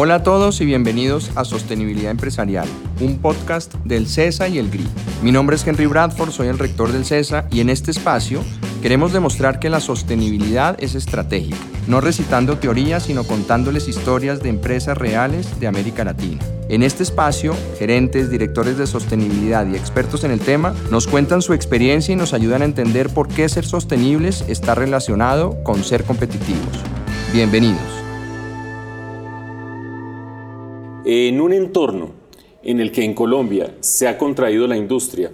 Hola a todos y bienvenidos a Sostenibilidad Empresarial, un podcast del CESA y el GRI. Mi nombre es Henry Bradford, soy el rector del CESA y en este espacio queremos demostrar que la sostenibilidad es estratégica, no recitando teorías, sino contándoles historias de empresas reales de América Latina. En este espacio, gerentes, directores de sostenibilidad y expertos en el tema nos cuentan su experiencia y nos ayudan a entender por qué ser sostenibles está relacionado con ser competitivos. Bienvenidos. En un entorno en el que en Colombia se ha contraído la industria,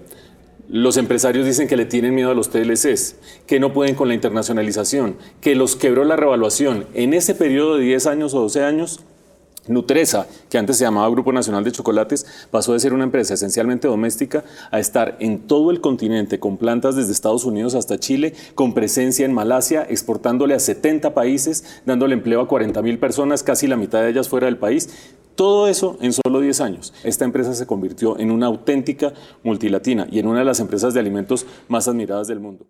los empresarios dicen que le tienen miedo a los TLCs, que no pueden con la internacionalización, que los quebró la revaluación. En ese periodo de 10 años o 12 años, Nutresa, que antes se llamaba Grupo Nacional de Chocolates, pasó de ser una empresa esencialmente doméstica a estar en todo el continente con plantas desde Estados Unidos hasta Chile, con presencia en Malasia, exportándole a 70 países, dándole empleo a 40 mil personas, casi la mitad de ellas fuera del país. Todo eso en solo 10 años. Esta empresa se convirtió en una auténtica multilatina y en una de las empresas de alimentos más admiradas del mundo.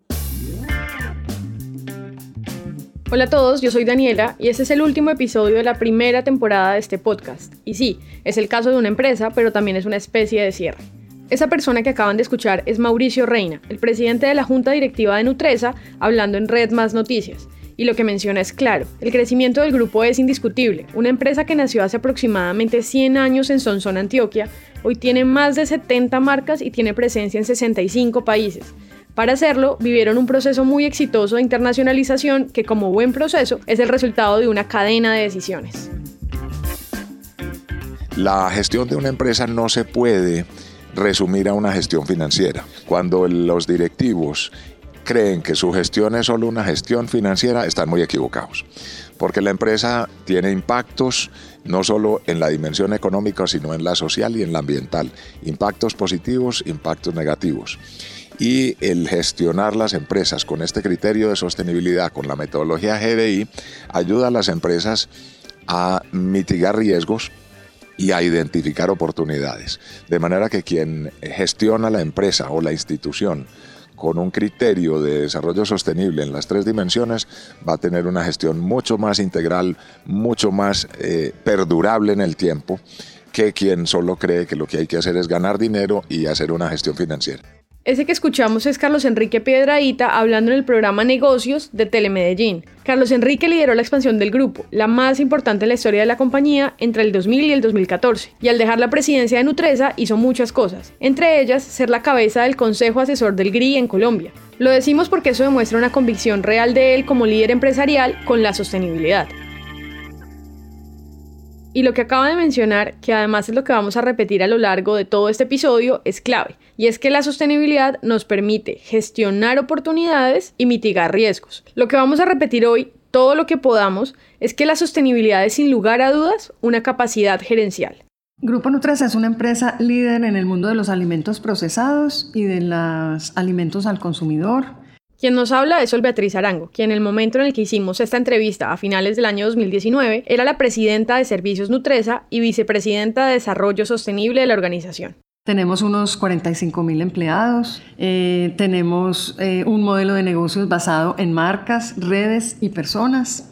Hola a todos, yo soy Daniela y este es el último episodio de la primera temporada de este podcast. Y sí, es el caso de una empresa, pero también es una especie de cierre. Esa persona que acaban de escuchar es Mauricio Reina, el presidente de la Junta Directiva de Nutresa, hablando en Red Más Noticias. Y lo que menciona es claro, el crecimiento del grupo es indiscutible. Una empresa que nació hace aproximadamente 100 años en Sonsón, Antioquia, hoy tiene más de 70 marcas y tiene presencia en 65 países. Para hacerlo, vivieron un proceso muy exitoso de internacionalización que como buen proceso es el resultado de una cadena de decisiones. La gestión de una empresa no se puede resumir a una gestión financiera. Cuando los directivos creen que su gestión es solo una gestión financiera, están muy equivocados. Porque la empresa tiene impactos no solo en la dimensión económica, sino en la social y en la ambiental. Impactos positivos, impactos negativos. Y el gestionar las empresas con este criterio de sostenibilidad, con la metodología GDI, ayuda a las empresas a mitigar riesgos y a identificar oportunidades. De manera que quien gestiona la empresa o la institución con un criterio de desarrollo sostenible en las tres dimensiones, va a tener una gestión mucho más integral, mucho más eh, perdurable en el tiempo que quien solo cree que lo que hay que hacer es ganar dinero y hacer una gestión financiera. Ese que escuchamos es Carlos Enrique Piedraíta hablando en el programa Negocios de Telemedellín. Carlos Enrique lideró la expansión del grupo, la más importante en la historia de la compañía, entre el 2000 y el 2014, y al dejar la presidencia de Nutresa hizo muchas cosas, entre ellas ser la cabeza del Consejo Asesor del GRI en Colombia. Lo decimos porque eso demuestra una convicción real de él como líder empresarial con la sostenibilidad. Y lo que acaba de mencionar, que además es lo que vamos a repetir a lo largo de todo este episodio, es clave. Y es que la sostenibilidad nos permite gestionar oportunidades y mitigar riesgos. Lo que vamos a repetir hoy, todo lo que podamos, es que la sostenibilidad es sin lugar a dudas una capacidad gerencial. Grupo Nutresa es una empresa líder en el mundo de los alimentos procesados y de los alimentos al consumidor quien nos habla es Sol Beatriz Arango, quien en el momento en el que hicimos esta entrevista a finales del año 2019 era la presidenta de Servicios Nutresa y vicepresidenta de Desarrollo Sostenible de la organización. Tenemos unos 45 mil empleados, eh, tenemos eh, un modelo de negocios basado en marcas, redes y personas.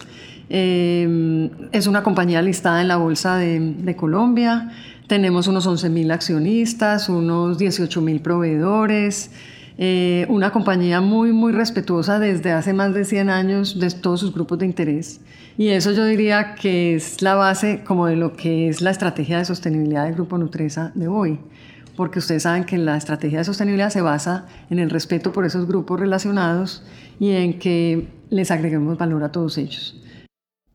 Eh, es una compañía listada en la Bolsa de, de Colombia. Tenemos unos 11 mil accionistas, unos 18 mil proveedores. Eh, una compañía muy, muy respetuosa desde hace más de 100 años de todos sus grupos de interés. Y eso yo diría que es la base como de lo que es la estrategia de sostenibilidad del Grupo Nutresa de hoy. Porque ustedes saben que la estrategia de sostenibilidad se basa en el respeto por esos grupos relacionados y en que les agreguemos valor a todos ellos.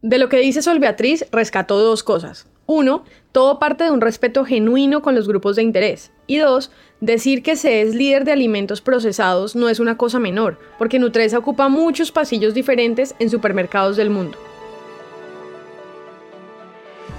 De lo que dice Sol Beatriz, rescató dos cosas. Uno, todo parte de un respeto genuino con los grupos de interés. Y dos, decir que se es líder de alimentos procesados no es una cosa menor, porque Nutresa ocupa muchos pasillos diferentes en supermercados del mundo.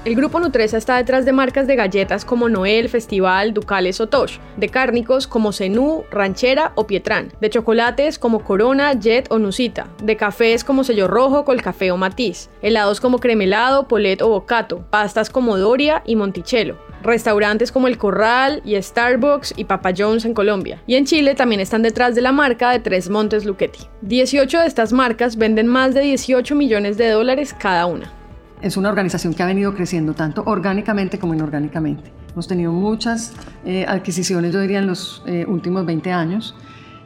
El grupo Nutresa está detrás de marcas de galletas como Noel, Festival, Ducales o Tosh, de cárnicos como Zenú, Ranchera o Pietrán, de chocolates como Corona, Jet o Nusita, de cafés como Sello Rojo, Colcafé o Matiz, helados como Cremelado, Polet o Bocato, pastas como Doria y Monticello, restaurantes como El Corral y Starbucks y Papa John's en Colombia. Y en Chile también están detrás de la marca de Tres Montes Luchetti. 18 de estas marcas venden más de 18 millones de dólares cada una. Es una organización que ha venido creciendo tanto orgánicamente como inorgánicamente. Hemos tenido muchas eh, adquisiciones, yo diría, en los eh, últimos 20 años.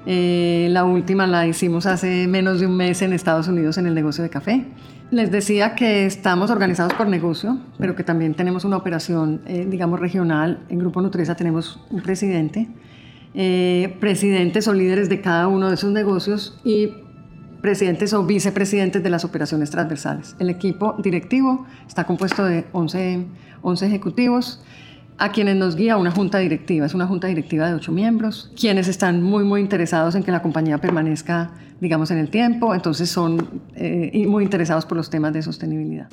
Eh, la última la hicimos hace menos de un mes en Estados Unidos en el negocio de café. Les decía que estamos organizados por negocio, pero que también tenemos una operación, digamos, regional. En Grupo Nutresa tenemos un presidente, presidentes o líderes de cada uno de esos negocios y presidentes o vicepresidentes de las operaciones transversales. El equipo directivo está compuesto de 11, 11 ejecutivos a quienes nos guía una junta directiva. Es una junta directiva de ocho miembros, quienes están muy, muy interesados en que la compañía permanezca, digamos, en el tiempo, entonces son eh, muy interesados por los temas de sostenibilidad.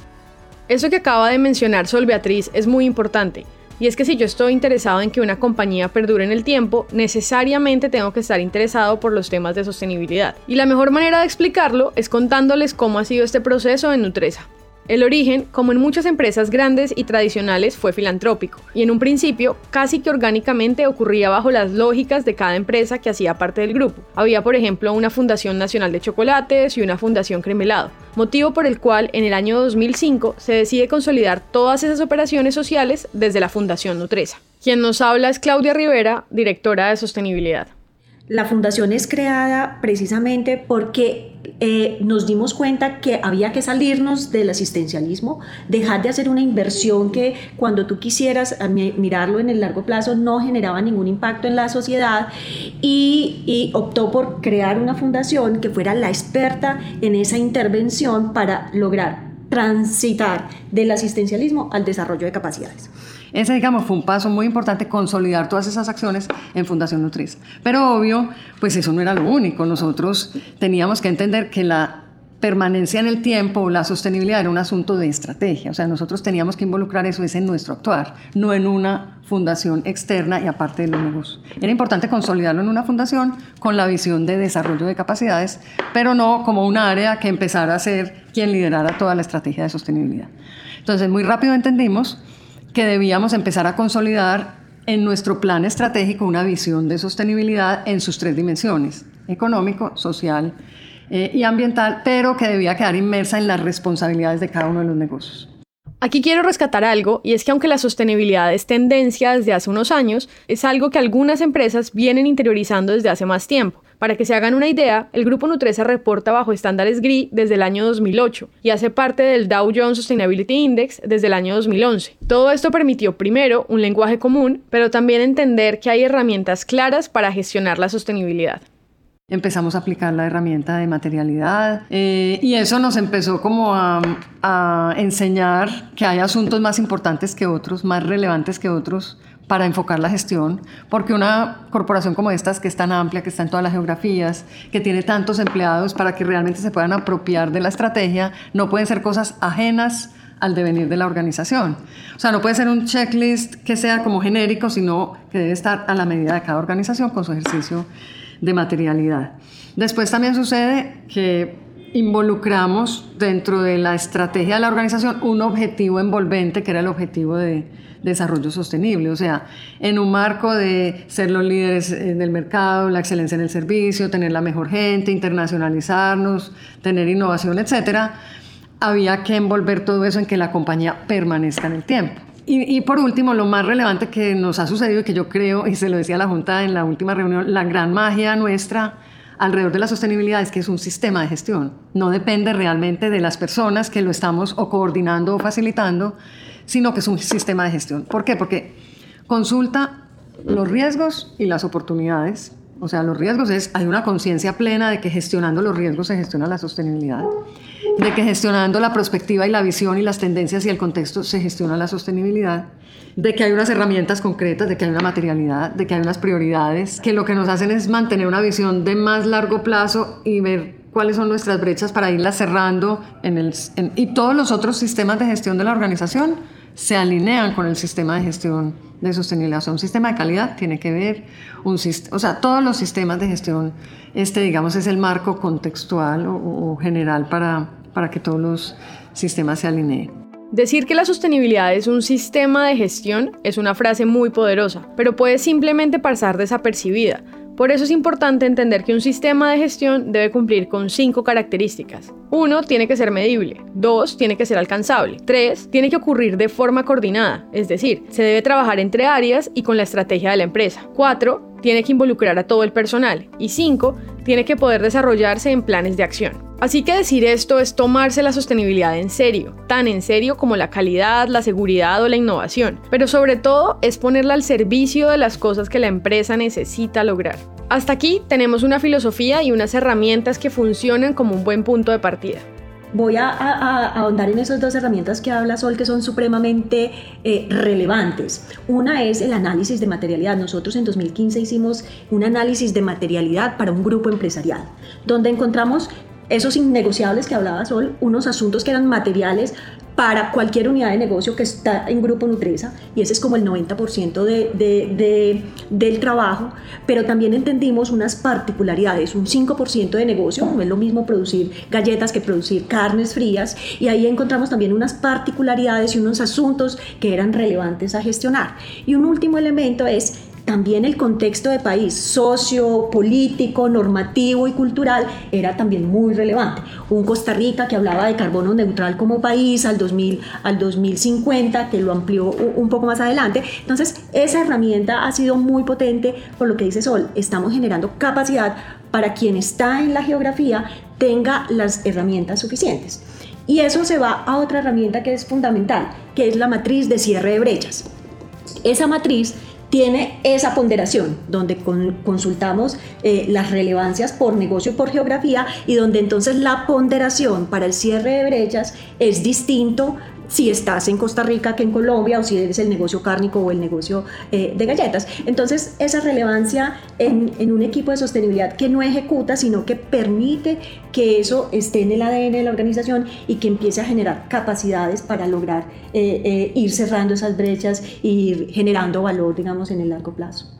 Eso que acaba de mencionar Sol Beatriz es muy importante. Y es que si yo estoy interesado en que una compañía perdure en el tiempo, necesariamente tengo que estar interesado por los temas de sostenibilidad. Y la mejor manera de explicarlo es contándoles cómo ha sido este proceso en Nutresa. El origen, como en muchas empresas grandes y tradicionales, fue filantrópico, y en un principio casi que orgánicamente ocurría bajo las lógicas de cada empresa que hacía parte del grupo. Había, por ejemplo, una Fundación Nacional de Chocolates y una Fundación Cremelado, motivo por el cual en el año 2005 se decide consolidar todas esas operaciones sociales desde la Fundación Nutresa. Quien nos habla es Claudia Rivera, directora de sostenibilidad. La fundación es creada precisamente porque eh, nos dimos cuenta que había que salirnos del asistencialismo, dejar de hacer una inversión que cuando tú quisieras mirarlo en el largo plazo no generaba ningún impacto en la sociedad y, y optó por crear una fundación que fuera la experta en esa intervención para lograr transitar del asistencialismo al desarrollo de capacidades. Ese, digamos, fue un paso muy importante, consolidar todas esas acciones en Fundación Nutriz. Pero obvio, pues eso no era lo único. Nosotros teníamos que entender que la permanencia en el tiempo, la sostenibilidad era un asunto de estrategia. O sea, nosotros teníamos que involucrar eso en nuestro actuar, no en una fundación externa y aparte de los negocios. Era importante consolidarlo en una fundación con la visión de desarrollo de capacidades, pero no como un área que empezara a ser quien liderara toda la estrategia de sostenibilidad. Entonces, muy rápido entendimos que debíamos empezar a consolidar en nuestro plan estratégico una visión de sostenibilidad en sus tres dimensiones, económico, social eh, y ambiental, pero que debía quedar inmersa en las responsabilidades de cada uno de los negocios. Aquí quiero rescatar algo, y es que aunque la sostenibilidad es tendencia desde hace unos años, es algo que algunas empresas vienen interiorizando desde hace más tiempo. Para que se hagan una idea, el grupo Nutresa reporta bajo estándares GRI desde el año 2008 y hace parte del Dow Jones Sustainability Index desde el año 2011. Todo esto permitió primero un lenguaje común, pero también entender que hay herramientas claras para gestionar la sostenibilidad empezamos a aplicar la herramienta de materialidad eh, y eso nos empezó como a, a, enseñar que hay asuntos más importantes que otros, más relevantes que otros para enfocar la gestión, porque una corporación como esta, que es tan amplia, que está en todas las geografías, que tiene tantos empleados para que realmente se puedan apropiar de la estrategia, no pueden ser cosas ajenas al devenir de la organización. O sea, no puede ser un checklist que sea como genérico, sino que debe estar a la medida de cada organización con su ejercicio de materialidad. Después también sucede que involucramos dentro de la estrategia de la organización un objetivo envolvente, que era el objetivo de desarrollo sostenible, o sea, en un marco de ser los líderes en el mercado, la excelencia en el servicio, tener la mejor gente, internacionalizarnos, tener innovación, etcétera, había que envolver todo eso en que la compañía permanezca en el tiempo. Y, y, por último, lo más relevante que nos ha sucedido y que yo creo, y se lo decía a la Junta en la última reunión, la gran magia nuestra alrededor de la sostenibilidad es que es un sistema de gestión. No depende realmente de las personas que lo estamos o coordinando o facilitando, sino que es un sistema de gestión. ¿Por qué? Porque consulta los riesgos y las oportunidades. O sea, los riesgos es, hay una conciencia plena de que gestionando los riesgos se gestiona la sostenibilidad, de que gestionando la perspectiva y la visión y las tendencias y el contexto se gestiona la sostenibilidad, de que hay unas herramientas concretas, de que hay una materialidad, de que hay unas prioridades, que lo que nos hacen es mantener una visión de más largo plazo y ver cuáles son nuestras brechas para irlas cerrando en el, y todos los otros sistemas de gestión de la organización se alinean con el sistema de gestión de sostenibilidad. O sea, un sistema de calidad tiene que ver, un, o sea, todos los sistemas de gestión, este, digamos, es el marco contextual o, general para, para que todos los sistemas se alineen. Decir que la sostenibilidad es un sistema de gestión es una frase muy poderosa, pero puede simplemente pasar desapercibida Por eso es importante entender que un sistema de gestión debe cumplir con cinco características. Uno, tiene que ser medible. Dos, tiene que ser alcanzable. Tres, tiene que ocurrir de forma coordinada, es decir, se debe trabajar entre áreas y con la estrategia de la empresa. Cuatro, tiene que involucrar a todo el personal. Y cinco, tiene que poder desarrollarse en planes de acción. Así que decir esto es tomarse la sostenibilidad en serio, tan en serio como la calidad, la seguridad o la innovación, pero sobre todo es ponerla al servicio de las cosas que la empresa necesita lograr. Hasta aquí tenemos una filosofía y unas herramientas que funcionan como un buen punto de partida. Voy a, ahondar en esas dos herramientas que habla Sol que son supremamente eh, relevantes. Una es el análisis de materialidad. Nosotros en 2015 hicimos un análisis de materialidad para un grupo empresarial, donde encontramos esos innegociables que hablaba Sol, unos asuntos que eran materiales para cualquier unidad de negocio que está en Grupo Nutresa, y ese es como el 90% de, del trabajo, pero también entendimos unas particularidades, un 5% de negocio, no es lo mismo producir galletas que producir carnes frías, y ahí encontramos también unas particularidades y unos asuntos que eran relevantes a gestionar. Y un último elemento es también el contexto de país socio, político, normativo y cultural era también muy relevante. Un Costa Rica que hablaba de carbono neutral como país al, 2000, al 2050, que lo amplió un poco más adelante. Entonces, esa herramienta ha sido muy potente por lo que dice Sol. Estamos generando capacidad para quien está en la geografía tenga las herramientas suficientes. Y eso se va a otra herramienta que es fundamental, que es la matriz de cierre de brechas. Esa matriz tiene esa ponderación, donde consultamos eh, las relevancias por negocio y por geografía y donde entonces la ponderación para el cierre de brechas es distinto si estás en Costa Rica que en Colombia o si eres el negocio cárnico o el negocio eh, de galletas. Entonces, esa relevancia en, un equipo de sostenibilidad que no ejecuta, sino que permite que eso esté en el ADN de la organización y que empiece a generar capacidades para lograr eh, eh, ir cerrando esas brechas e ir generando valor, digamos, en el largo plazo.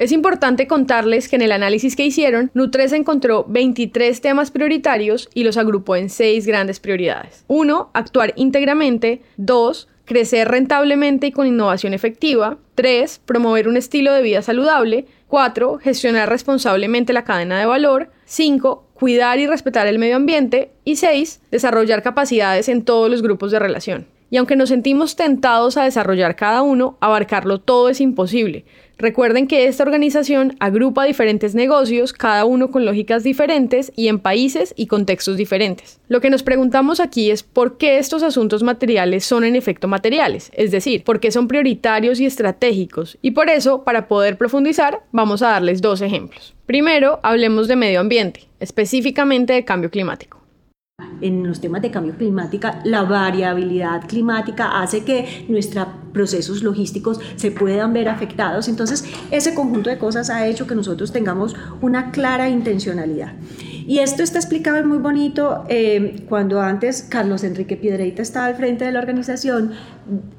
Es importante contarles que en el análisis que hicieron, Nutresa encontró 23 temas prioritarios y los agrupó en 6 grandes prioridades. 1. Actuar íntegramente. 2. Crecer rentablemente y con innovación efectiva. 3. Promover un estilo de vida saludable. 4. Gestionar responsablemente la cadena de valor. 5. Cuidar y respetar el medio ambiente. Y 6. Desarrollar capacidades en todos los grupos de relación. Y aunque nos sentimos tentados a desarrollar cada uno, abarcarlo todo es imposible. Recuerden que esta organización agrupa diferentes negocios, cada uno con lógicas diferentes y en países y contextos diferentes. Lo que nos preguntamos aquí es por qué estos asuntos materiales son en efecto materiales, es decir, por qué son prioritarios y estratégicos. Y por eso, para poder profundizar, vamos a darles dos ejemplos. Primero, hablemos de medio ambiente, específicamente de cambio climático en los temas de cambio climático, la variabilidad climática hace que nuestros procesos logísticos se puedan ver afectados. Entonces, ese conjunto de cosas ha hecho que nosotros tengamos una clara intencionalidad. Y esto está explicado muy bonito eh, cuando antes Carlos Enrique Piedreita estaba al frente de la organización,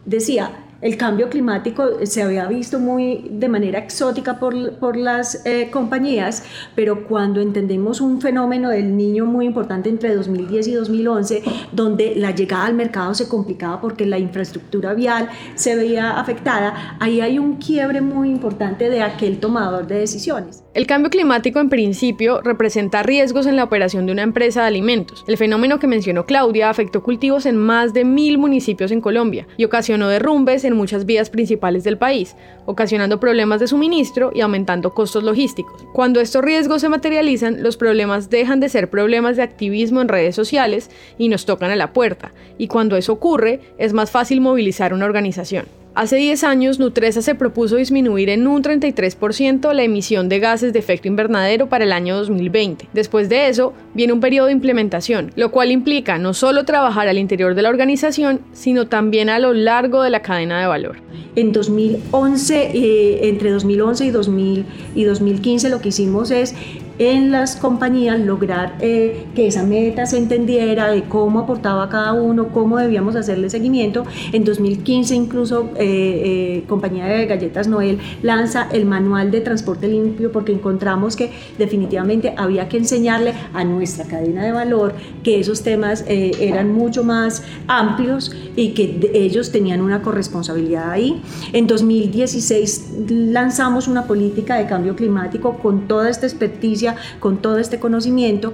decía, el cambio climático se había visto muy de manera exótica por, por las eh, compañías, pero cuando entendemos un fenómeno del niño muy importante entre 2010 y 2011, donde la llegada al mercado se complicaba porque la infraestructura vial se veía afectada, ahí hay un quiebre muy importante de aquel tomador de decisiones. El cambio climático en principio representa riesgos en la operación de una empresa de alimentos. El fenómeno que mencionó Claudia afectó cultivos en más de mil municipios en Colombia y ocasionó derrumbes en muchas vías principales del país, ocasionando problemas de suministro y aumentando costos logísticos. Cuando estos riesgos se materializan, los problemas dejan de ser problemas de activismo en redes sociales y nos tocan a la puerta, y cuando eso ocurre, es más fácil movilizar una organización. Hace 10 años, Nutresa se propuso disminuir en un 33% la emisión de gases de efecto invernadero para el año 2020. Después de eso, viene un periodo de implementación, lo cual implica no solo trabajar al interior de la organización, sino también a lo largo de la cadena de valor. En 2011, eh, entre 2011 y, 2000, y 2015, lo que hicimos es en las compañías lograr eh, que esa meta se entendiera de cómo aportaba cada uno, cómo debíamos hacerle seguimiento. En 2015 incluso eh, eh, compañía de galletas Noel lanza el manual de transporte limpio porque encontramos que definitivamente había que enseñarle a nuestra cadena de valor que esos temas eran mucho más amplios y que ellos tenían una corresponsabilidad ahí. En 2016 lanzamos una política de cambio climático con toda esta experticia, con todo este conocimiento.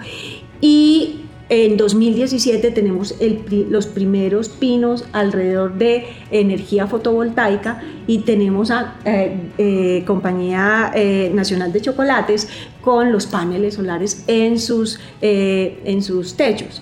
Y en 2017 tenemos los primeros pinos alrededor de energía fotovoltaica y tenemos a eh, eh, Compañía eh, Nacional de Chocolates con los paneles solares en sus, en sus techos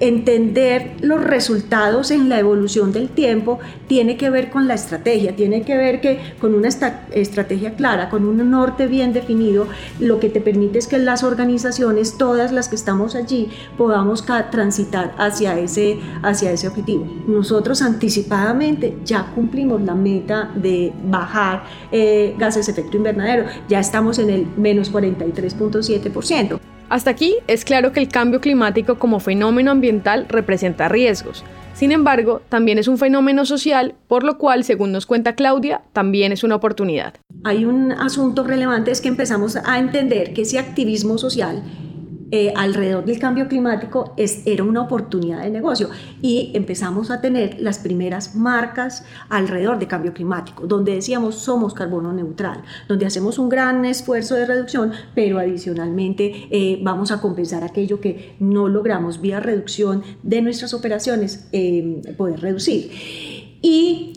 entender los resultados en la evolución del tiempo tiene que ver con la estrategia, tiene que ver que con una estrategia clara, con un norte bien definido, lo que te permite es que las organizaciones, todas las que estamos allí, podamos transitar hacia ese, hacia ese objetivo. Nosotros anticipadamente ya cumplimos la meta de bajar eh, gases de efecto invernadero, ya estamos en el menos 43.7%. Hasta aquí es claro que el cambio climático como fenómeno ambiental representa riesgos. Sin embargo, también es un fenómeno social, por lo cual, según nos cuenta Claudia, también es una oportunidad. Hay un asunto relevante, es que empezamos a entender que ese activismo social eh, alrededor del cambio climático es, era una oportunidad de negocio y empezamos a tener las primeras marcas alrededor de cambio climático, donde decíamos somos carbono neutral, donde hacemos un gran esfuerzo de reducción, pero adicionalmente eh, vamos a compensar aquello que no logramos vía reducción de nuestras operaciones, eh, poder reducir. Y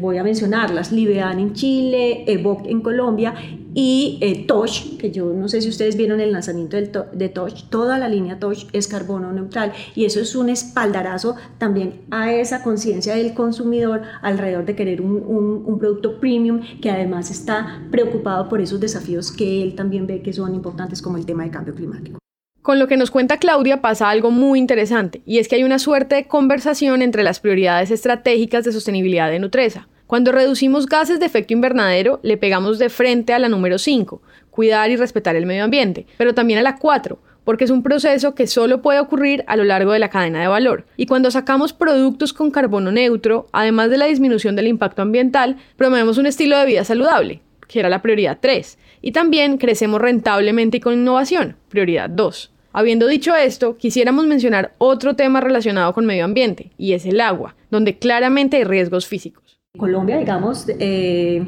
voy a mencionarlas, Libean en Chile, EVOC en Colombia y eh, Touch, que yo no sé si ustedes vieron el lanzamiento del de Touch, toda la línea Touch es carbono neutral y eso es un espaldarazo también a esa conciencia del consumidor alrededor de querer un, un, un, producto premium que además está preocupado por esos desafíos que él también ve que son importantes como el tema de cambio climático. Con lo que nos cuenta Claudia pasa algo muy interesante y es que hay una suerte de conversación entre las prioridades estratégicas de sostenibilidad de Nutresa. Cuando reducimos gases de efecto invernadero, le pegamos de frente a la número 5, cuidar y respetar el medio ambiente, pero también a la 4, porque es un proceso que solo puede ocurrir a lo largo de la cadena de valor. Y cuando sacamos productos con carbono neutro, además de la disminución del impacto ambiental, promovemos un estilo de vida saludable, que era la prioridad 3, y también crecemos rentablemente y con innovación, prioridad 2. Habiendo dicho esto, quisiéramos mencionar otro tema relacionado con medio ambiente, y es el agua, donde claramente hay riesgos físicos. Colombia, digamos, eh,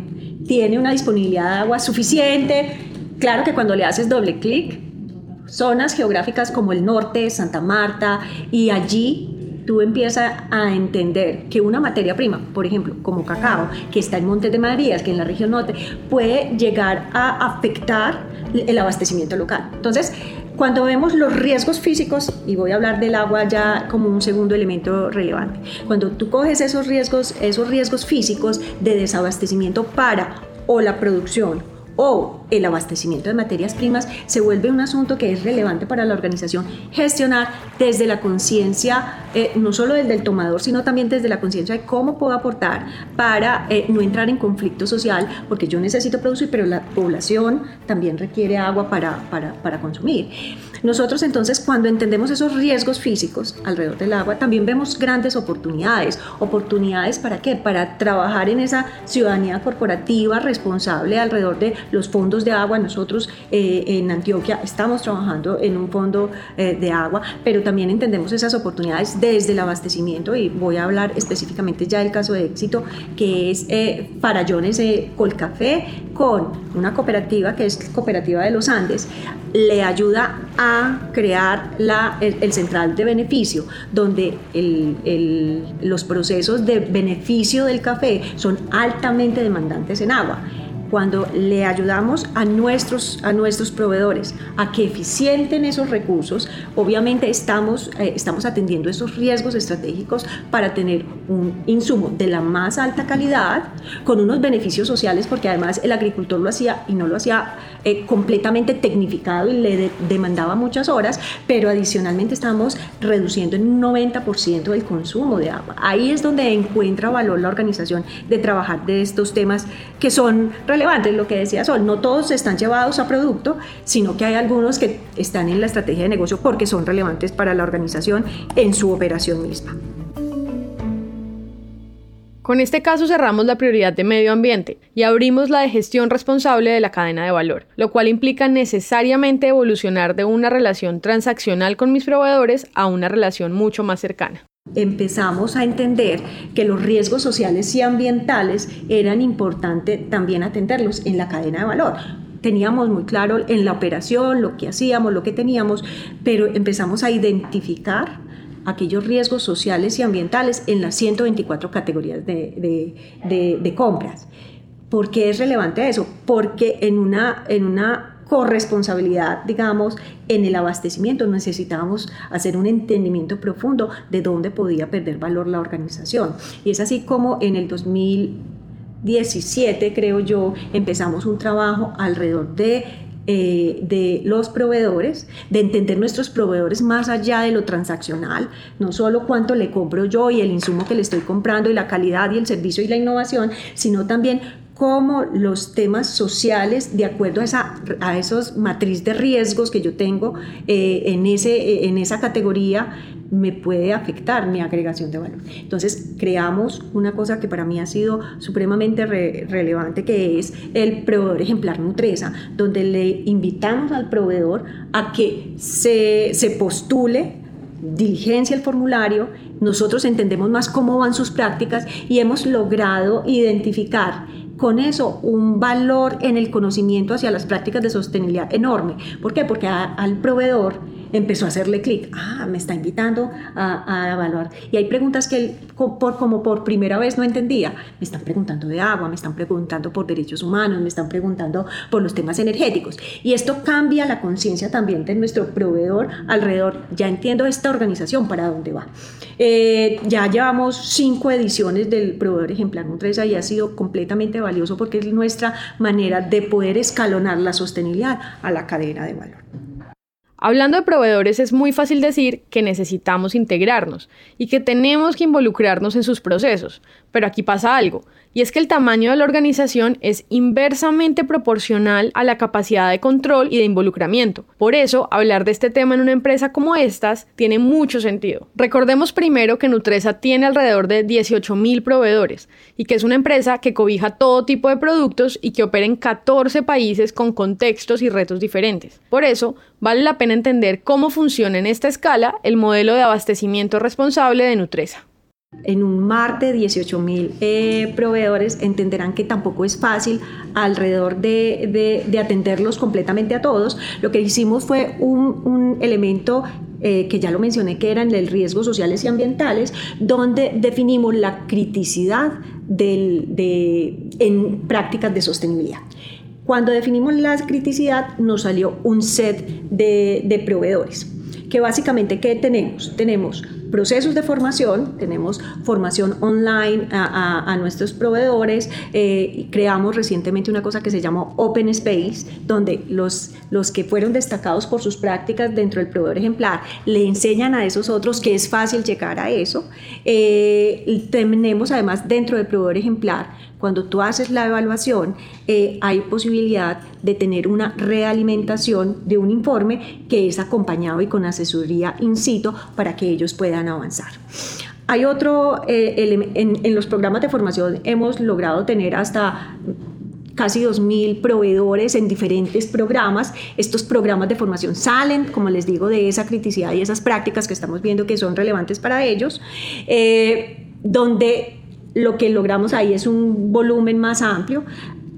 tiene una disponibilidad de agua suficiente. Claro que cuando le haces doble clic, zonas geográficas como el norte, Santa Marta, y allí tú empiezas a entender que una materia prima, por ejemplo, como cacao, que está en Montes de Marías, que en la región norte, puede llegar a afectar el abastecimiento local. Entonces, cuando vemos los riesgos físicos, y voy a hablar del agua ya como un segundo elemento relevante, cuando tú coges esos riesgos, esos riesgos físicos de desabastecimiento para o la producción o el abastecimiento de materias primas se vuelve un asunto que es relevante para la organización gestionar desde la conciencia, eh, no solo desde el tomador, sino también desde la conciencia de cómo puedo aportar para eh, no entrar en conflicto social, porque yo necesito producir, pero la población también requiere agua para, para, para consumir. Nosotros entonces cuando entendemos esos riesgos físicos alrededor del agua, también vemos grandes oportunidades. ¿Oportunidades para qué? Para trabajar en esa ciudadanía corporativa responsable alrededor de los fondos de agua. Nosotros eh, en Antioquia estamos trabajando en un fondo eh, de agua, pero también entendemos esas oportunidades desde el abastecimiento y voy a hablar específicamente ya del caso de éxito que es eh, Farallones Colcafé con una cooperativa que es Cooperativa de los Andes, le ayuda a crear la, el, central de beneficio, donde los procesos de beneficio del café son altamente demandantes en agua cuando le ayudamos a nuestros, a nuestros proveedores a que eficienten esos recursos, obviamente estamos, eh, estamos atendiendo esos riesgos estratégicos para tener un insumo de la más alta calidad, con unos beneficios sociales, porque además el agricultor lo hacía y no lo hacía eh, completamente tecnificado y le demandaba muchas horas, pero adicionalmente estamos reduciendo en un 90% del consumo de agua. Ahí es donde encuentra valor la organización de trabajar de estos temas que son relevantes lo que decía Sol, no todos están llevados a producto, sino que hay algunos que están en la estrategia de negocio porque son relevantes para la organización en su operación misma. Con este caso cerramos la prioridad de medio ambiente y abrimos la de gestión responsable de la cadena de valor, lo cual implica necesariamente evolucionar de una relación transaccional con mis proveedores a una relación mucho más cercana empezamos a entender que los riesgos sociales y ambientales eran importantes también atenderlos en la cadena de valor. Teníamos muy claro en la operación lo que hacíamos, lo que teníamos, pero empezamos a identificar aquellos riesgos sociales y ambientales en las 124 categorías de, compras. ¿Por qué es relevante eso? Porque en una, en una corresponsabilidad, digamos, en el abastecimiento necesitábamos hacer un entendimiento profundo de dónde podía perder valor la organización. Y es así como en el 2017, creo yo, empezamos un trabajo alrededor de eh, de los proveedores, de entender nuestros proveedores más allá de lo transaccional, no solo cuánto le compro yo y el insumo que le estoy comprando y la calidad y el servicio y la innovación, sino también cómo los temas sociales, de acuerdo a esa a esos matriz de riesgos que yo tengo eh, en, ese, en esa categoría, me puede afectar mi agregación de valor. Entonces, creamos una cosa que para mí ha sido supremamente relevante, que es el proveedor ejemplar Nutresa, donde le invitamos al proveedor a que se, se postule diligencia el formulario, nosotros entendemos más cómo van sus prácticas y hemos logrado identificar con eso un valor en el conocimiento hacia las prácticas de sostenibilidad enorme. ¿Por qué? Porque al proveedor empezó a hacerle clic, ah, me está invitando a, evaluar. Y hay preguntas que él por, como por primera vez no entendía. Me están preguntando de agua, me están preguntando por derechos humanos, me están preguntando por los temas energéticos. Y esto cambia la conciencia también de nuestro proveedor alrededor. Ya entiendo esta organización para dónde va. Eh, ya llevamos cinco ediciones del proveedor ejemplar Nutresa y ha sido completamente valioso porque es nuestra manera de poder escalonar la sostenibilidad a la cadena de valor. Hablando de proveedores, es muy fácil decir que necesitamos integrarnos y que tenemos que involucrarnos en sus procesos, pero aquí pasa algo. Y es que el tamaño de la organización es inversamente proporcional a la capacidad de control y de involucramiento. Por eso, hablar de este tema en una empresa como estas tiene mucho sentido. Recordemos primero que Nutresa tiene alrededor de 18.000 proveedores y que es una empresa que cobija todo tipo de productos y que opera en 14 países con contextos y retos diferentes. Por eso, vale la pena entender cómo funciona en esta escala el modelo de abastecimiento responsable de Nutresa en un mar de 18 mil eh, proveedores entenderán que tampoco es fácil alrededor de, atenderlos completamente a todos. Lo que hicimos fue un, elemento eh, que ya lo mencioné, que eran el riesgos sociales y ambientales, donde definimos la criticidad de, en prácticas de sostenibilidad. Cuando definimos la criticidad nos salió un set de, de proveedores que básicamente, ¿qué tenemos? Tenemos procesos de formación, tenemos formación online a, nuestros proveedores, eh, creamos recientemente una cosa que se llamó Open Space, donde los, los que fueron destacados por sus prácticas dentro del proveedor ejemplar le enseñan a esos otros que es fácil llegar a eso. Eh, tenemos además dentro del proveedor ejemplar cuando tú haces la evaluación, eh, hay posibilidad de tener una realimentación de un informe que es acompañado y con asesoría in situ para que ellos puedan avanzar. Hay otro, eh, en, en los programas de formación hemos logrado tener hasta casi 2.000 proveedores en diferentes programas. Estos programas de formación salen, como les digo, de esa criticidad y esas prácticas que estamos viendo que son relevantes para ellos, eh, donde lo que logramos ahí es un volumen más amplio.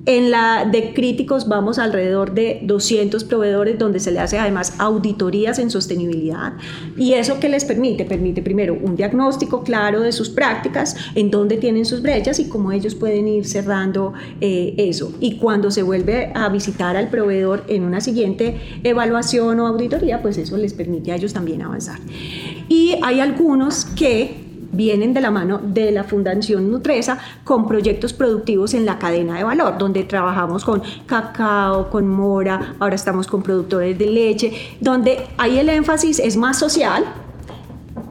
En la de críticos vamos alrededor de 200 proveedores donde se le hace además auditorías en sostenibilidad y eso que les permite, permite primero un diagnóstico claro de sus prácticas, en dónde tienen sus brechas y cómo ellos pueden ir cerrando eh, eso. Y cuando se vuelve a visitar al proveedor en una siguiente evaluación o auditoría, pues eso les permite a ellos también avanzar. Y hay algunos que vienen de la mano de la Fundación Nutresa con proyectos productivos en la cadena de valor, donde trabajamos con cacao, con mora, ahora estamos con productores de leche, donde ahí el énfasis es más social,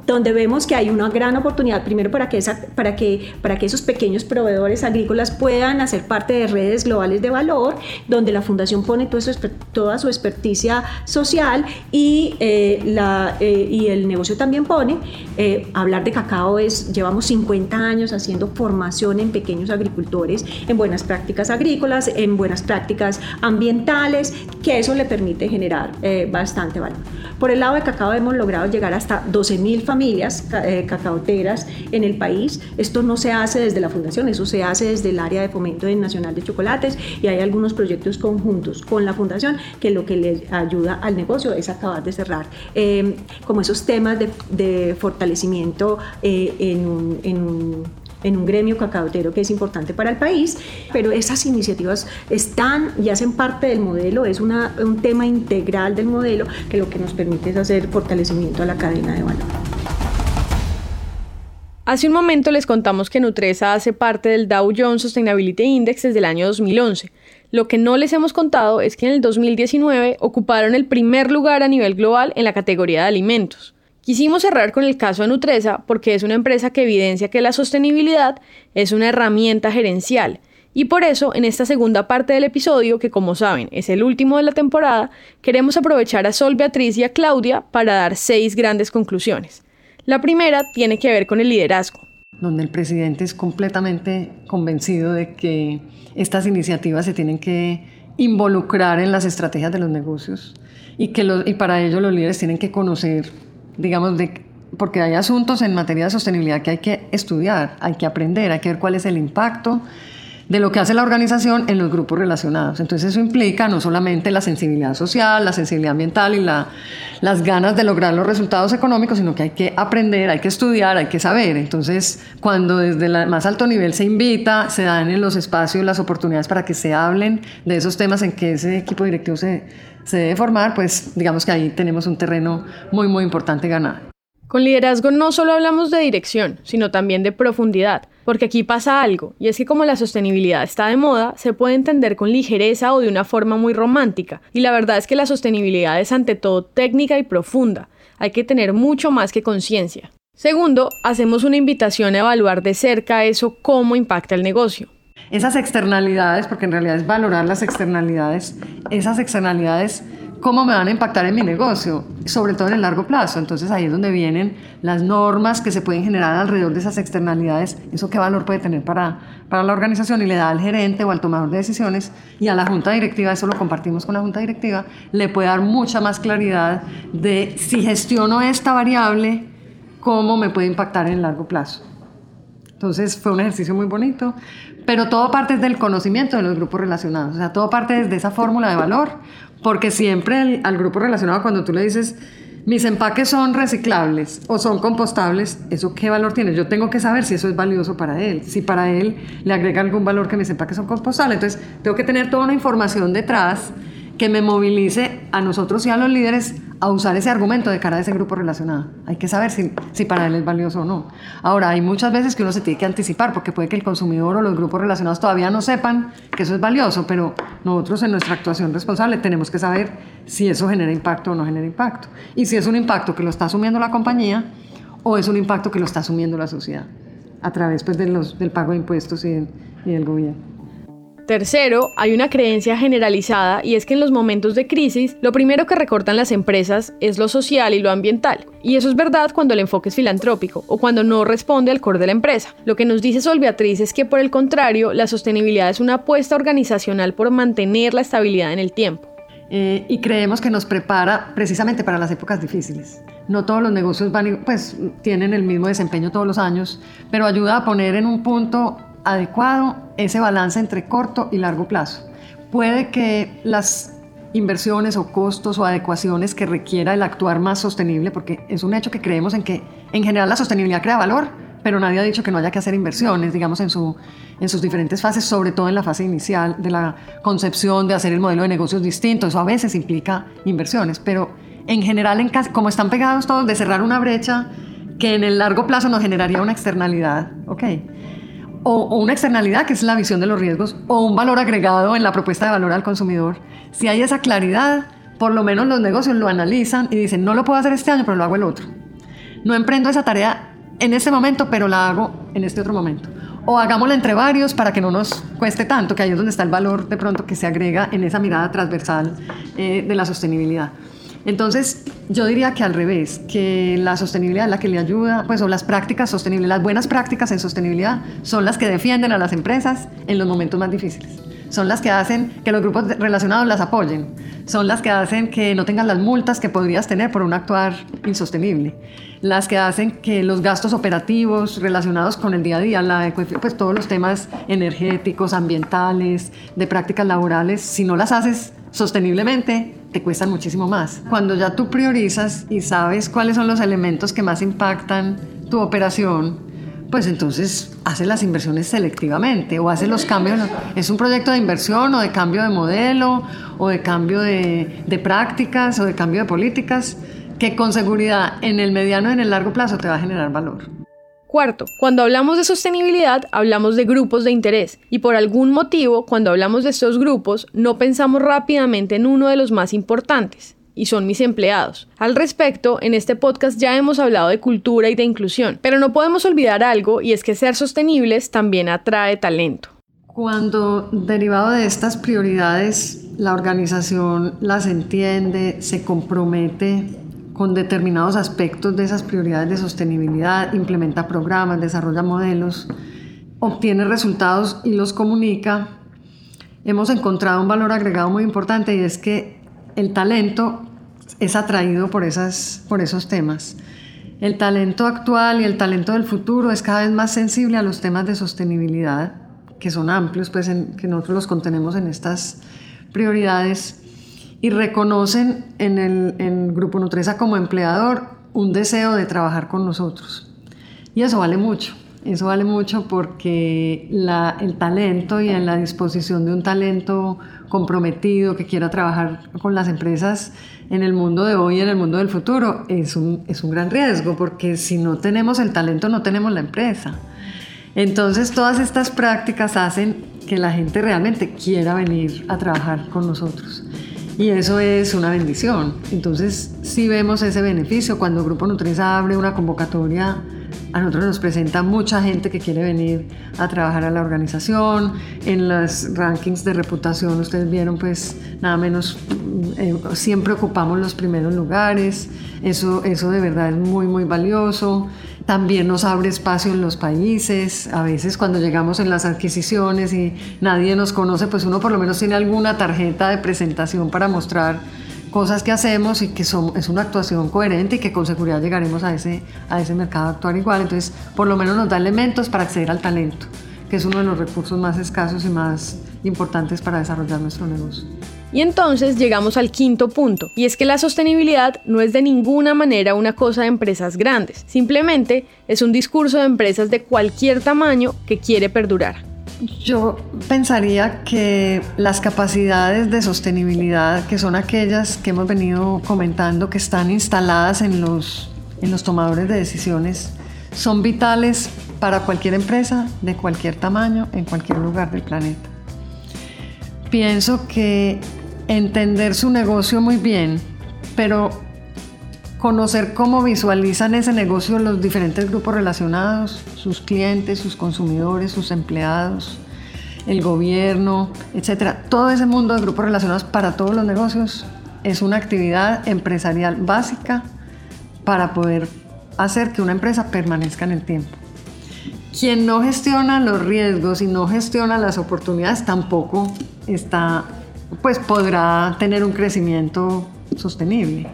donde vemos que hay una gran oportunidad, primero para que, esa, para que, para que esos pequeños proveedores agrícolas puedan hacer parte de redes globales de valor, donde la Fundación pone toda su experticia social y, eh, la, eh, y el negocio también pone. Eh, hablar de cacao es, llevamos 50 años haciendo formación en pequeños agricultores, en buenas prácticas agrícolas, en buenas prácticas ambientales, que eso le permite generar bastante valor. Por el lado de cacao hemos logrado llegar hasta 12.000 familias cacaoteras en el país. Esto no se hace desde la fundación, eso se hace desde el área de fomento nacional de chocolates y hay algunos proyectos conjuntos con la fundación que lo que les ayuda al negocio es acabar de cerrar em, como esos temas de, fortalecimiento eh, en un, gremio cacaotero que es importante para el país, pero esas iniciativas están y hacen parte del modelo, es un tema integral del modelo que lo que nos permite es hacer fortalecimiento a la cadena de valor. Hace un momento les contamos que Nutresa hace parte del Dow Jones Sustainability Index desde el año 2011. Lo que no les hemos contado es que en el 2019 ocuparon el primer lugar a nivel global en la categoría de alimentos. Quisimos cerrar con el caso de Nutresa porque es una empresa que evidencia que la sostenibilidad es una herramienta gerencial. Y por eso, en esta segunda parte del episodio, que como saben es el último de la temporada, queremos aprovechar a Sol Beatriz y a Claudia para dar seis grandes conclusiones. La primera tiene que ver con el liderazgo. Donde el presidente es completamente convencido de que estas iniciativas se tienen que involucrar en las estrategias de los negocios y que y para ello los líderes tienen que conocer, digamos, de, porque hay asuntos en materia de sostenibilidad que hay que estudiar, hay que aprender, hay que ver cuál es el impacto de lo que hace la organización en los grupos relacionados. Entonces eso implica no solamente la sensibilidad social, la sensibilidad ambiental y la, las ganas de lograr los resultados económicos, sino que hay que aprender, hay que estudiar, hay que saber. Entonces cuando desde el más alto nivel se invita, se dan en los espacios las oportunidades para que se hablen de esos temas en que ese equipo directivo se, se debe formar, pues digamos que ahí tenemos un terreno muy, muy importante ganado. Con liderazgo no solo hablamos de dirección, sino también de profundidad, porque aquí pasa algo, y es que como la sostenibilidad está de moda, se puede entender con ligereza o de una forma muy romántica, y la verdad es que la sostenibilidad es ante todo técnica y profunda, hay que tener mucho más que conciencia. Segundo, hacemos una invitación a evaluar de cerca eso cómo impacta el negocio. Esas externalidades, porque en realidad es valorar las externalidades, esas externalidades cómo me van a impactar en mi negocio, sobre todo en el largo plazo. Entonces ahí es donde vienen las normas que se pueden generar alrededor de esas externalidades, eso qué valor puede tener para, para la organización y le da al gerente o al tomador de decisiones y a la junta directiva, eso lo compartimos con la junta directiva, le puede dar mucha más claridad de si gestiono esta variable, cómo me puede impactar en el largo plazo. Entonces fue un ejercicio muy bonito, pero todo parte del conocimiento de los grupos relacionados, o sea, todo parte desde esa fórmula de valor, porque siempre al grupo relacionado, cuando tú le dices, mis empaques son reciclables o son compostables, ¿eso qué valor tiene? Yo tengo que saber si eso es valioso para él, si para él le agrega algún valor que mis empaques son compostables. Entonces, tengo que tener toda una información detrás que me movilice a nosotros y a los líderes a usar ese argumento de cara a ese grupo relacionado. Hay que saber si, si, para él es valioso o no. Ahora, hay muchas veces que uno se tiene que anticipar porque puede que el consumidor o los grupos relacionados todavía no sepan que eso es valioso, pero nosotros en nuestra actuación responsable tenemos que saber si eso genera impacto o no genera impacto. Y si es un impacto que lo está asumiendo la compañía o es un impacto que lo está asumiendo la sociedad a través pues, de los, del pago de impuestos y y del gobierno. Tercero, hay una creencia generalizada y es que en los momentos de crisis lo primero que recortan las empresas es lo social y lo ambiental. Y eso es verdad cuando el enfoque es filantrópico o cuando no responde al core de la empresa. Lo que nos dice Sol Beatriz es que por el contrario, la sostenibilidad es una apuesta organizacional por mantener la estabilidad en el tiempo. Eh, y creemos que nos prepara precisamente para las épocas difíciles. No todos los negocios van, pues, tienen el mismo desempeño todos los años, pero ayuda a poner en un punto adecuado ese balance entre corto y largo plazo. Puede que las inversiones o costos o adecuaciones que requiera el actuar más sostenible, porque es un hecho que creemos en que en general la sostenibilidad crea valor, pero nadie ha dicho que no haya que hacer inversiones, digamos, en, su, en sus diferentes fases, sobre todo en la fase inicial de la concepción de hacer el modelo de negocios distinto. Eso a veces implica inversiones, pero en general, en, como están pegados todos, de cerrar una brecha que en el largo plazo nos generaría una externalidad, ¿ok? O, una externalidad, que es la visión de los riesgos, o un valor agregado en la propuesta de valor al consumidor. Si hay esa claridad, por lo menos los negocios lo analizan y dicen, no lo puedo hacer este año, pero lo hago el otro. no emprendo esa tarea en este momento, pero la hago en este otro momento. O hagámosla entre varios para que no nos cueste tanto, que ahí es donde está el valor de pronto que se agrega en esa mirada transversal eh, de la sostenibilidad. Entonces, yo diría que al revés, que la sostenibilidad es la que le ayuda, pues o las prácticas sostenibles, las buenas prácticas en sostenibilidad son las que defienden a las empresas en los momentos más difíciles. Son las que hacen que los grupos relacionados las apoyen. Son las que hacen que no tengan las multas que podrías tener por un actuar insostenible. Las que hacen que los gastos operativos relacionados con el día a día, la, pues todos los temas energéticos, ambientales, de prácticas laborales, si no las haces sosteniblemente, te cuestan muchísimo más. Cuando ya tú priorizas y sabes cuáles son los elementos que más impactan tu operación, pues entonces hace las inversiones selectivamente o hace los cambios. Es un proyecto de inversión o de cambio de modelo o de cambio de, de prácticas o de cambio de políticas que con seguridad en el mediano y en el largo plazo te va a generar valor. Cuarto, cuando hablamos de sostenibilidad, hablamos de grupos de interés y por algún motivo, cuando hablamos de estos grupos, no pensamos rápidamente en uno de los más importantes, y son mis empleados. Al respecto, en este podcast ya hemos hablado de cultura y de inclusión, pero no podemos olvidar algo y es que ser sostenibles también atrae talento. Cuando derivado de estas prioridades la organización las entiende, se compromete con determinados aspectos de esas prioridades de sostenibilidad, implementa programas, desarrolla modelos, obtiene resultados y los comunica, hemos encontrado un valor agregado muy importante y es que el talento es atraído por, esas, por esos temas. El talento actual y el talento del futuro es cada vez más sensible a los temas de sostenibilidad, que son amplios, pues que nosotros los contenemos en estas prioridades y reconocen en el Grupo Nutresa como empleador un deseo de trabajar con nosotros. Y eso vale mucho. Eso vale mucho porque el talento y en la disposición de un talento comprometido que quiera trabajar con las empresas en el mundo de hoy y en el mundo del futuro es un, es un gran riesgo porque si no tenemos el talento no tenemos la empresa. Entonces todas estas prácticas hacen que la gente realmente quiera venir a trabajar con nosotros. Y eso es una bendición. Entonces, si vemos ese beneficio cuando Grupo Nutresa abre una convocatoria, a nosotros nos presenta mucha gente que quiere venir a trabajar a la organización. En los rankings de reputación, ustedes vieron, pues nada menos, eh, siempre ocupamos los primeros lugares. Eso, eso de verdad es muy, muy valioso. También nos abre espacio en los países. A veces cuando llegamos en las adquisiciones y nadie nos conoce, pues uno por lo menos tiene alguna tarjeta de presentación para mostrar cosas que hacemos y que son, es una actuación coherente y que con seguridad llegaremos a ese, a ese mercado a actuar igual. Entonces, por lo menos nos da elementos para acceder al talento, que es uno de los recursos más escasos y más importantes para desarrollar nuestro negocio. Y entonces llegamos al quinto punto, y es que la sostenibilidad no es de ninguna manera una cosa de empresas grandes, simplemente es un discurso de empresas de cualquier tamaño que quiere perdurar. Yo pensaría que las capacidades de sostenibilidad, que son aquellas que hemos venido comentando, que están instaladas en los, en los tomadores de decisiones, son vitales para cualquier empresa de cualquier tamaño en cualquier lugar del planeta. Pienso que entender su negocio muy bien, pero conocer cómo visualizan ese negocio los diferentes grupos relacionados, sus clientes, sus consumidores, sus empleados, el gobierno, etcétera. Todo ese mundo de grupos relacionados para todos los negocios es una actividad empresarial básica para poder hacer que una empresa permanezca en el tiempo. Quien no gestiona los riesgos y no gestiona las oportunidades tampoco está pues podrá tener un crecimiento sostenible.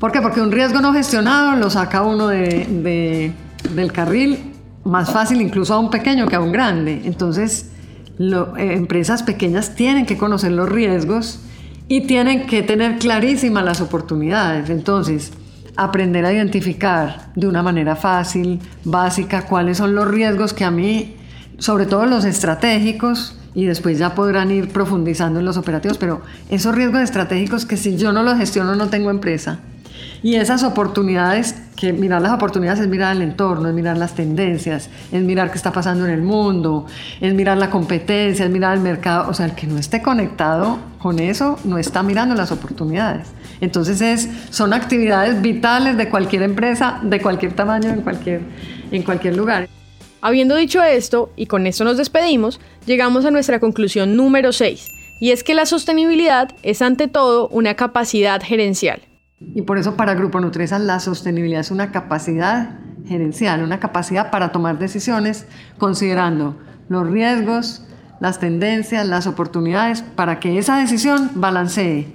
¿Por qué? Porque un riesgo no gestionado lo saca uno de, del carril más fácil incluso a un pequeño que a un grande. Entonces, eh, empresas pequeñas tienen que conocer los riesgos y tienen que tener clarísimas las oportunidades. Entonces, aprender a identificar de una manera fácil, básica, cuáles son los riesgos que a mí, sobre todo los estratégicos, y después ya podrán ir profundizando en los operativos, pero esos riesgos estratégicos que si yo no los gestiono no tengo empresa y esas oportunidades que mirar las oportunidades es mirar el entorno, es mirar las tendencias, es mirar qué está pasando en el mundo, es mirar la competencia, es mirar el mercado. O sea, el que no esté conectado con eso no está mirando las oportunidades. Entonces es, son actividades vitales de cualquier empresa, de cualquier tamaño, en cualquier, en cualquier lugar. Habiendo dicho esto, y con esto nos despedimos, llegamos a nuestra conclusión número 6, y es que la sostenibilidad es ante todo una capacidad gerencial. Y por eso para Grupo Nutresa la sostenibilidad es una capacidad gerencial, una capacidad para tomar decisiones considerando los riesgos, las tendencias, las oportunidades, para que esa decisión balancee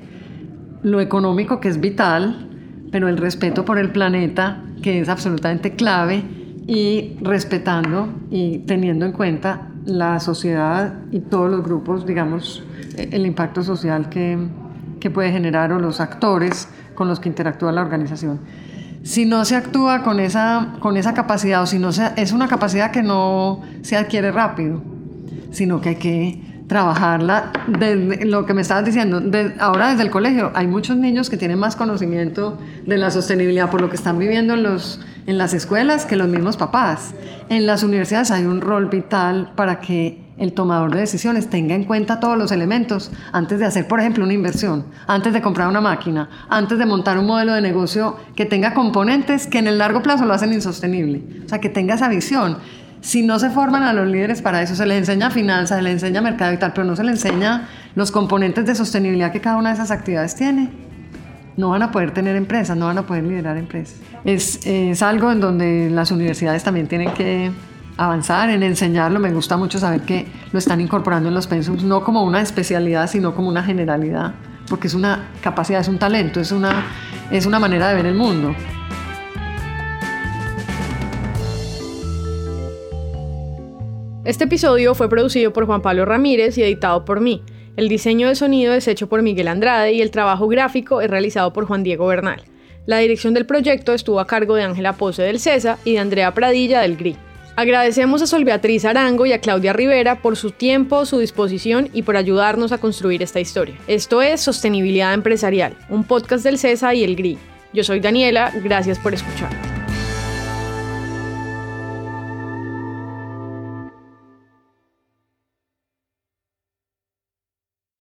lo económico que es vital, pero el respeto por el planeta que es absolutamente clave y respetando y teniendo en cuenta la sociedad y todos los grupos, digamos, el impacto social que, que puede generar o los actores con los que interactúa la organización. Si no se actúa con esa, con esa capacidad o si no se, es una capacidad que no se adquiere rápido, sino que hay que trabajarla desde lo que me estabas diciendo, ahora desde el colegio hay muchos niños que tienen más conocimiento de la sostenibilidad por lo que están viviendo en, los, en las escuelas que los mismos papás. En las universidades hay un rol vital para que el tomador de decisiones tenga en cuenta todos los elementos antes de hacer, por ejemplo, una inversión, antes de comprar una máquina, antes de montar un modelo de negocio que tenga componentes que en el largo plazo lo hacen insostenible. O sea, que tenga esa visión. Si no se forman a los líderes para eso, se les enseña finanzas, se les enseña mercado y tal, pero no se les enseña los componentes de sostenibilidad que cada una de esas actividades tiene, no van a poder tener empresas, no van a poder liderar empresas. Es, algo en donde las universidades también tienen que avanzar en enseñarlo. Me gusta mucho saber que lo están incorporando en los pensums, no como una especialidad, sino como una generalidad, porque es una capacidad, es un talento, es una, es una manera de ver el mundo. Este episodio fue producido por Juan Pablo Ramírez y editado por mí. El diseño de sonido es hecho por Miguel Andrade y el trabajo gráfico es realizado por Juan Diego Bernal. La dirección del proyecto estuvo a cargo de Ángela Pose del CESA y de Andrea Pradilla del GRI. Agradecemos a Sol Beatriz Arango y a Claudia Rivera por su tiempo, su disposición y por ayudarnos a construir esta historia. Esto es Sostenibilidad Empresarial, un podcast del CESA y el GRI. Yo soy Daniela, gracias por escuchar.